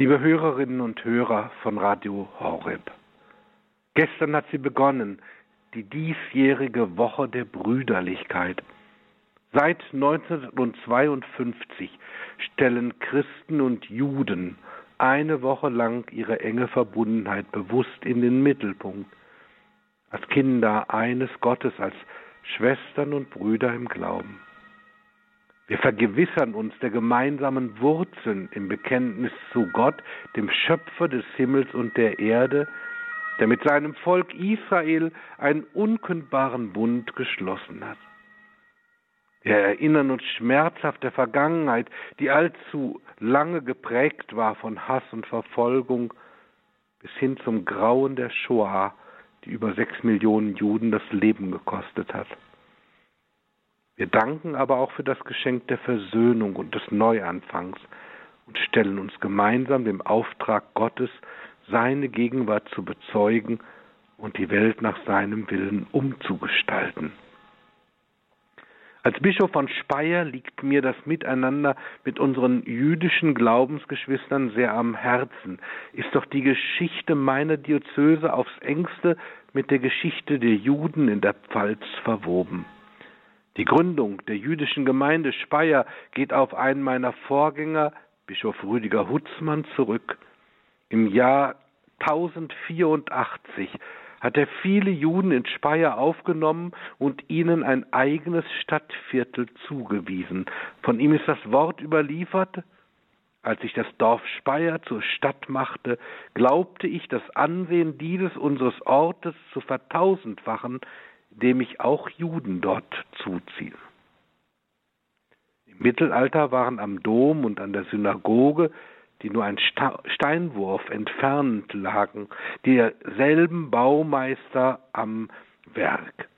Liebe Hörerinnen und Hörer von Radio Horeb, gestern hat sie begonnen, die diesjährige Woche der Brüderlichkeit. Seit 1952 stellen Christen und Juden eine Woche lang ihre enge Verbundenheit bewusst in den Mittelpunkt. Als Kinder eines Gottes, als Schwestern und Brüder im Glauben. Wir vergewissern uns der gemeinsamen Wurzeln im Bekenntnis zu Gott, dem Schöpfer des Himmels und der Erde, der mit seinem Volk Israel einen unkündbaren Bund geschlossen hat. Wir erinnern uns schmerzhaft der Vergangenheit, die allzu lange geprägt war von Hass und Verfolgung, bis hin zum Grauen der Shoah, die über sechs Millionen Juden das Leben gekostet hat. Wir danken aber auch für das Geschenk der Versöhnung und des Neuanfangs und stellen uns gemeinsam dem Auftrag Gottes, seine Gegenwart zu bezeugen und die Welt nach seinem Willen umzugestalten. Als Bischof von Speyer liegt mir das Miteinander mit unseren jüdischen Glaubensgeschwistern sehr am Herzen. Ist doch die Geschichte meiner Diözese aufs engste mit der Geschichte der Juden in der Pfalz verwoben. Die Gründung der jüdischen Gemeinde Speyer geht auf einen meiner Vorgänger, Bischof Rüdiger Hutzmann, zurück. Im Jahr 1084 hat er viele Juden in Speyer aufgenommen und ihnen ein eigenes Stadtviertel zugewiesen. Von ihm ist das Wort überliefert, als ich das Dorf Speyer zur Stadt machte, glaubte ich, das Ansehen dieses unseres Ortes zu vertausendfachen, dem ich auch Juden dort zuziehe. Im Mittelalter waren am Dom und an der Synagoge, die nur ein Steinwurf entfernt lagen, dieselben Baumeister am Werk.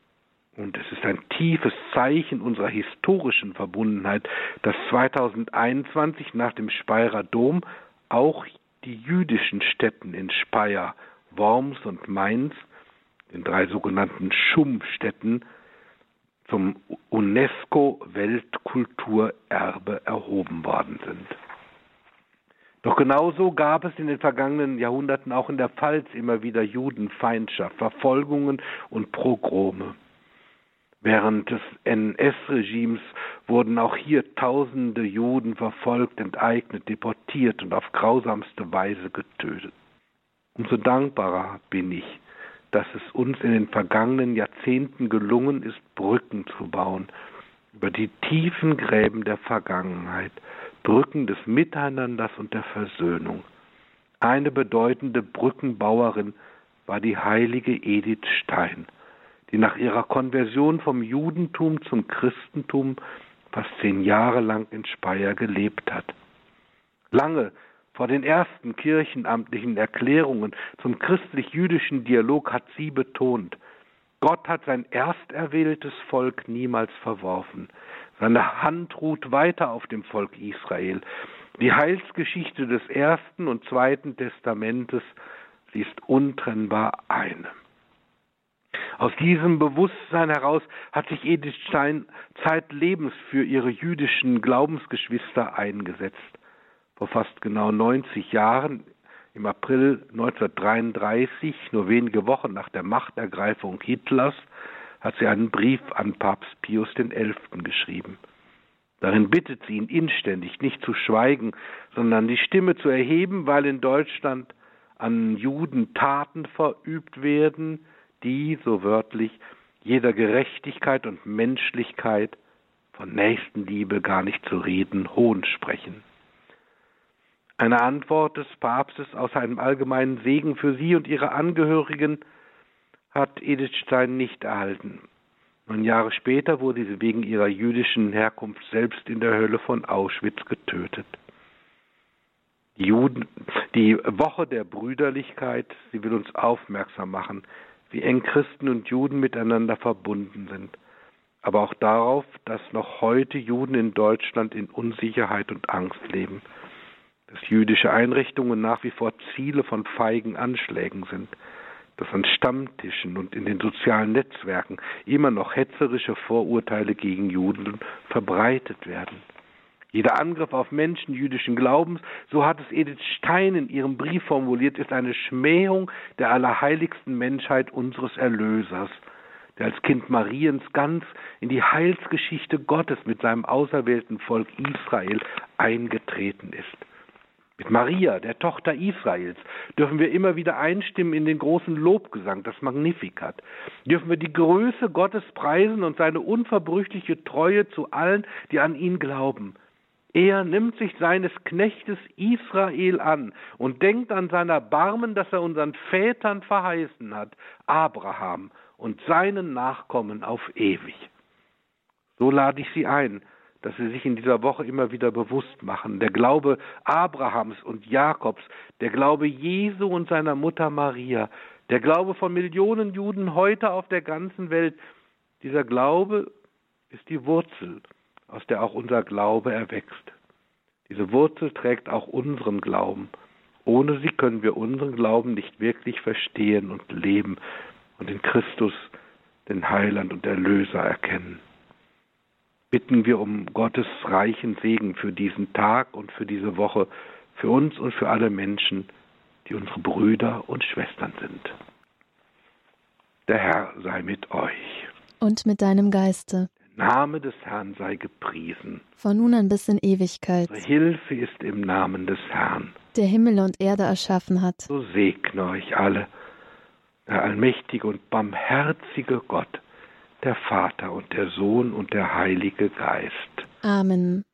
Und es ist ein tiefes Zeichen unserer historischen Verbundenheit, dass 2021 nach dem Speyerer Dom auch die jüdischen Stätten in Speyer, Worms und Mainz den drei sogenannten Schummstätten, zum UNESCO-Weltkulturerbe erhoben worden sind. Doch genauso gab es in den vergangenen Jahrhunderten auch in der Pfalz immer wieder Judenfeindschaft, Verfolgungen und Progrome. Während des NS-Regimes wurden auch hier tausende Juden verfolgt, enteignet, deportiert und auf grausamste Weise getötet. Umso dankbarer bin ich, dass es uns in den vergangenen Jahrzehnten gelungen ist, Brücken zu bauen über die tiefen Gräben der Vergangenheit, Brücken des Miteinanders und der Versöhnung. Eine bedeutende Brückenbauerin war die heilige Edith Stein, die nach ihrer Konversion vom Judentum zum Christentum fast zehn Jahre lang in Speyer gelebt hat. Lange vor den ersten kirchenamtlichen Erklärungen zum christlich-jüdischen Dialog hat sie betont, Gott hat sein ersterwähltes Volk niemals verworfen. Seine Hand ruht weiter auf dem Volk Israel. Die Heilsgeschichte des ersten und zweiten Testamentes, sie ist untrennbar eine. Aus diesem Bewusstsein heraus hat sich Edith Stein zeitlebens für ihre jüdischen Glaubensgeschwister eingesetzt vor fast genau 90 Jahren, im April 1933, nur wenige Wochen nach der Machtergreifung Hitlers, hat sie einen Brief an Papst Pius XI. geschrieben. Darin bittet sie ihn inständig, nicht zu schweigen, sondern die Stimme zu erheben, weil in Deutschland an Juden Taten verübt werden, die, so wörtlich, jeder Gerechtigkeit und Menschlichkeit, von Nächstenliebe gar nicht zu reden, Hohn sprechen. Eine Antwort des Papstes aus einem allgemeinen Segen für sie und ihre Angehörigen hat Edith Stein nicht erhalten. Neun Jahre später wurde sie wegen ihrer jüdischen Herkunft selbst in der Hölle von Auschwitz getötet. Die, Juden, die Woche der Brüderlichkeit, sie will uns aufmerksam machen, wie eng Christen und Juden miteinander verbunden sind, aber auch darauf, dass noch heute Juden in Deutschland in Unsicherheit und Angst leben dass jüdische Einrichtungen nach wie vor Ziele von feigen Anschlägen sind, dass an Stammtischen und in den sozialen Netzwerken immer noch hetzerische Vorurteile gegen Juden verbreitet werden. Jeder Angriff auf Menschen jüdischen Glaubens, so hat es Edith Stein in ihrem Brief formuliert, ist eine Schmähung der allerheiligsten Menschheit unseres Erlösers, der als Kind Mariens ganz in die Heilsgeschichte Gottes mit seinem auserwählten Volk Israel eingetreten ist. Mit Maria, der Tochter Israels, dürfen wir immer wieder einstimmen in den großen Lobgesang, das Magnificat. Dürfen wir die Größe Gottes preisen und seine unverbrüchliche Treue zu allen, die an ihn glauben. Er nimmt sich seines Knechtes Israel an und denkt an sein Erbarmen, das er unseren Vätern verheißen hat, Abraham und seinen Nachkommen auf ewig. So lade ich Sie ein, dass sie sich in dieser Woche immer wieder bewusst machen. Der Glaube Abrahams und Jakobs, der Glaube Jesu und seiner Mutter Maria, der Glaube von Millionen Juden heute auf der ganzen Welt, dieser Glaube ist die Wurzel, aus der auch unser Glaube erwächst. Diese Wurzel trägt auch unseren Glauben. Ohne sie können wir unseren Glauben nicht wirklich verstehen und leben und in Christus den Heiland und Erlöser erkennen bitten wir um Gottes reichen Segen für diesen Tag und für diese Woche, für uns und für alle Menschen, die unsere Brüder und Schwestern sind. Der Herr sei mit euch. Und mit deinem Geiste. Der Name des Herrn sei gepriesen. Von nun an bis in Ewigkeit. Unsere Hilfe ist im Namen des Herrn. Der Himmel und Erde erschaffen hat. So segne euch alle, der allmächtige und barmherzige Gott der Vater und der Sohn und der Heilige Geist. Amen.